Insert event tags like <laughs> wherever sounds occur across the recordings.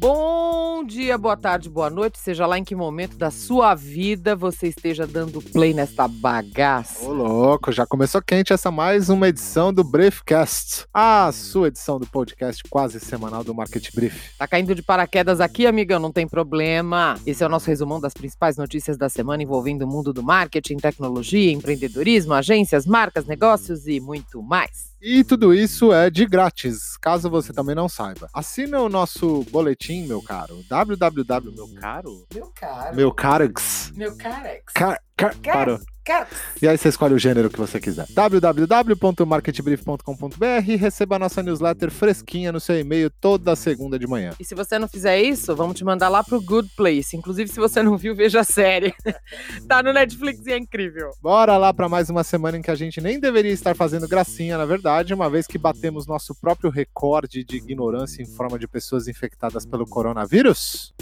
Bom dia, boa tarde, boa noite, seja lá em que momento da sua vida você esteja dando play nesta bagaça. Ô louco, já começou quente essa mais uma edição do Briefcast, a sua edição do podcast quase semanal do Market Brief. Tá caindo de paraquedas aqui, amigão, não tem problema. Esse é o nosso resumão das principais notícias da semana envolvendo o mundo do marketing, tecnologia, empreendedorismo, agências, marcas, negócios e muito mais. E tudo isso é de grátis, caso você também não saiba. Assina o nosso boletim, meu caro. www, meu caro? Meu caro. Meu carex. Meu carex. Car, car, parou. E aí você escolhe o gênero que você quiser. www.marketbrief.com.br e receba a nossa newsletter fresquinha no seu e-mail toda segunda de manhã. E se você não fizer isso, vamos te mandar lá pro Good Place. Inclusive, se você não viu, veja a série. <laughs> tá no Netflix e é incrível. Bora lá para mais uma semana em que a gente nem deveria estar fazendo gracinha, na verdade, uma vez que batemos nosso próprio recorde de ignorância em forma de pessoas infectadas pelo coronavírus.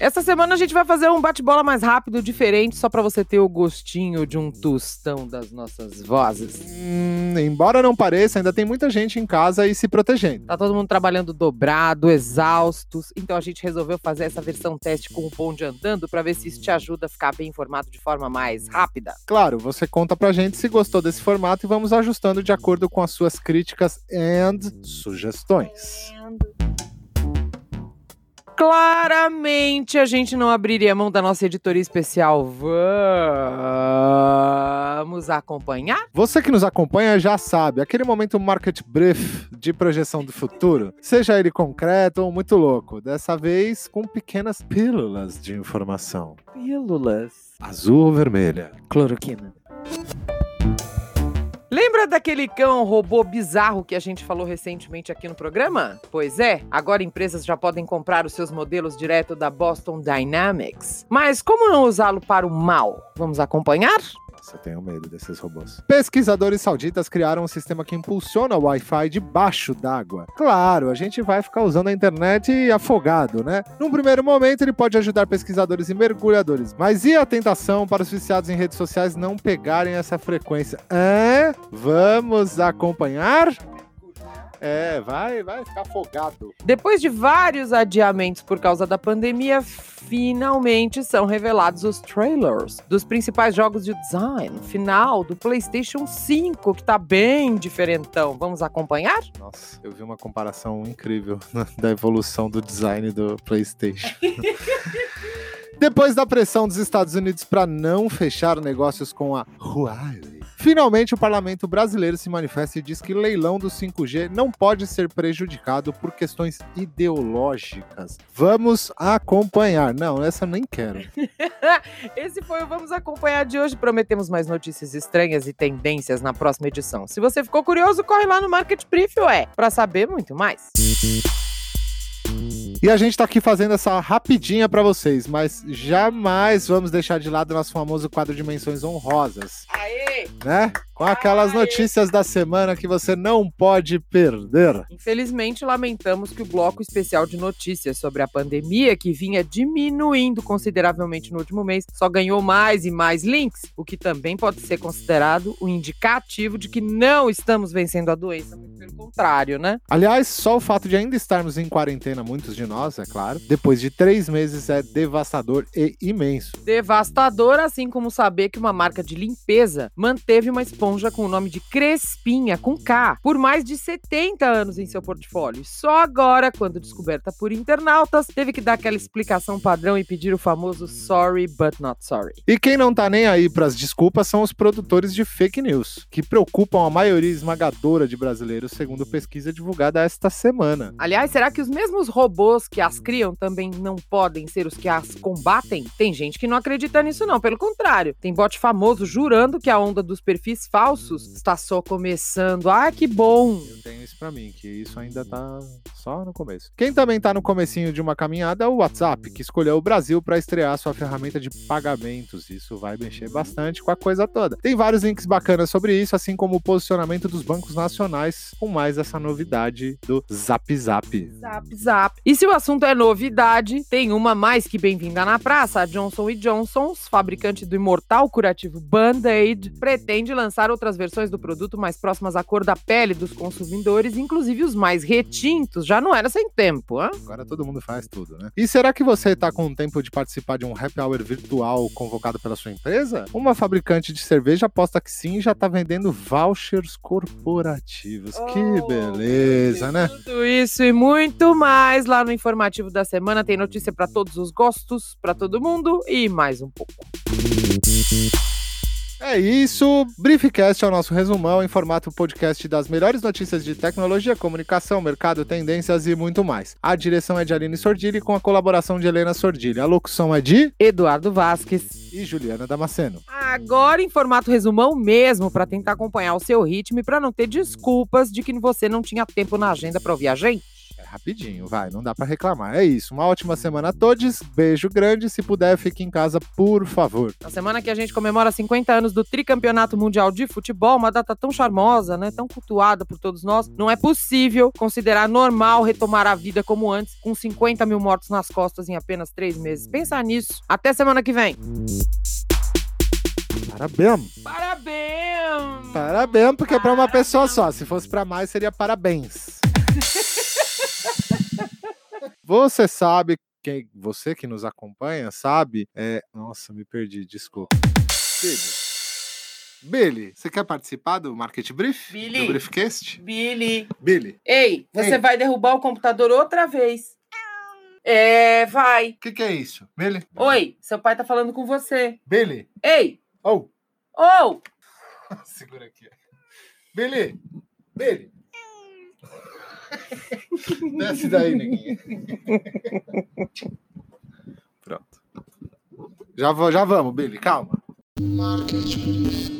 Essa semana a gente vai fazer um bate-bola mais rápido, diferente, só pra você ter o gostinho de um tostão das nossas vozes. Hum, embora não pareça, ainda tem muita gente em casa e se protegendo. Tá todo mundo trabalhando dobrado, exaustos, então a gente resolveu fazer essa versão teste com o bonde andando pra ver se isso te ajuda a ficar bem informado de forma mais rápida. Claro, você conta pra gente se gostou desse formato e vamos ajustando de acordo com as suas críticas and sugestões. Claramente a gente não abriria mão da nossa editoria especial. Vamos acompanhar? Você que nos acompanha já sabe, aquele momento market brief de projeção do futuro, seja ele concreto ou muito louco, dessa vez com pequenas pílulas de informação. Pílulas. Azul ou vermelha? Cloroquina. Lembra daquele cão robô bizarro que a gente falou recentemente aqui no programa? Pois é, agora empresas já podem comprar os seus modelos direto da Boston Dynamics. Mas como não usá-lo para o mal? Vamos acompanhar? Eu tenho medo desses robôs. Pesquisadores sauditas criaram um sistema que impulsiona o Wi-Fi debaixo d'água. Claro, a gente vai ficar usando a internet afogado, né? Num primeiro momento, ele pode ajudar pesquisadores e mergulhadores. Mas e a tentação para os viciados em redes sociais não pegarem essa frequência? Hã? Vamos acompanhar? É, vai, vai ficar afogado. Depois de vários adiamentos por causa da pandemia, finalmente são revelados os trailers dos principais jogos de design final do PlayStation 5, que tá bem diferentão. Vamos acompanhar? Nossa, eu vi uma comparação incrível <laughs> da evolução do design do PlayStation. <laughs> Depois da pressão dos Estados Unidos para não fechar negócios com a Huawei, finalmente o parlamento brasileiro se manifesta e diz que leilão do 5G não pode ser prejudicado por questões ideológicas. Vamos acompanhar. Não, essa eu nem quero. <laughs> Esse foi o Vamos Acompanhar de hoje. Prometemos mais notícias estranhas e tendências na próxima edição. Se você ficou curioso, corre lá no Market Brief, ué, pra saber muito mais. E a gente tá aqui fazendo essa rapidinha para vocês, mas jamais vamos deixar de lado nosso famoso quadro de menções honrosas, Aê! Né? Com aquelas Aê. notícias da semana que você não pode perder. Infelizmente, lamentamos que o bloco especial de notícias sobre a pandemia, que vinha diminuindo consideravelmente no último mês, só ganhou mais e mais links, o que também pode ser considerado um indicativo de que não estamos vencendo a doença, muito pelo contrário, né? Aliás, só o fato de ainda estarmos em quarentena, muitos de nós, é claro, depois de três meses é devastador e imenso. Devastador, assim como saber que uma marca de limpeza manteve uma esponja com o nome de Crespinha, com K, por mais de 70 anos em seu portfólio. Só agora, quando descoberta por internautas, teve que dar aquela explicação padrão e pedir o famoso sorry but not sorry. E quem não tá nem aí pras desculpas são os produtores de fake news, que preocupam a maioria esmagadora de brasileiros, segundo pesquisa divulgada esta semana. Aliás, será que os mesmos robôs que as criam também não podem ser os que as combatem? Tem gente que não acredita nisso não, pelo contrário. Tem bot famoso jurando que a onda dos perfis falsos está só começando. Ah, que bom! Eu tenho isso pra mim, que isso ainda tá só no começo. Quem também tá no comecinho de uma caminhada é o WhatsApp, que escolheu o Brasil para estrear sua ferramenta de pagamentos. Isso vai mexer bastante com a coisa toda. Tem vários links bacanas sobre isso, assim como o posicionamento dos bancos nacionais, com mais essa novidade do Zap Zap. Zap, zap. E se o assunto é novidade, tem uma mais que bem-vinda na praça. A Johnson Johnson, fabricante do imortal curativo Band-Aid, pretende lançar outras versões do produto mais próximas à cor da pele dos consumidores, inclusive os mais retintos. Já não era sem tempo, hein? Agora todo mundo faz tudo, né? E será que você tá com tempo de participar de um happy hour virtual convocado pela sua empresa? Uma fabricante de cerveja aposta que sim e já tá vendendo vouchers corporativos. que Oh, beleza, né? Tudo isso e muito mais lá no informativo da semana. Tem notícia para todos os gostos, para todo mundo e mais um pouco. É isso. Briefcast é o nosso resumão em formato podcast das melhores notícias de tecnologia, comunicação, mercado, tendências e muito mais. A direção é de Aline Sordilli com a colaboração de Helena Sordilli. A locução é de Eduardo Vasques. e Juliana Damasceno. Agora em formato resumão mesmo, para tentar acompanhar o seu ritmo e para não ter desculpas de que você não tinha tempo na agenda para ouvir a gente. Rapidinho, vai, não dá pra reclamar. É isso. Uma ótima semana a todos. Beijo grande. Se puder, fique em casa, por favor. Na semana que a gente comemora 50 anos do tricampeonato mundial de futebol, uma data tão charmosa, né, tão cultuada por todos nós, não é possível considerar normal retomar a vida como antes, com 50 mil mortos nas costas em apenas três meses. Pensa nisso. Até semana que vem. Parabéns. Parabéns! Parabéns, porque é pra uma pessoa só. Se fosse pra mais, seria parabéns. <laughs> Você sabe, quem, você que nos acompanha sabe, é... Nossa, me perdi, desculpa. Billy. Billy, você quer participar do Market Brief? Billy. Do Briefcast? Billy. Billy, Ei, você Ei. vai derrubar o computador outra vez. É, vai. o que, que é isso? Billy? Oi, seu pai tá falando com você. Billy, Ei! oh, Oh! <laughs> segura aqui. Billy, Billy. Desce daí, neguinha. Pronto. Já, já vamos, Billy, calma. Market Brief.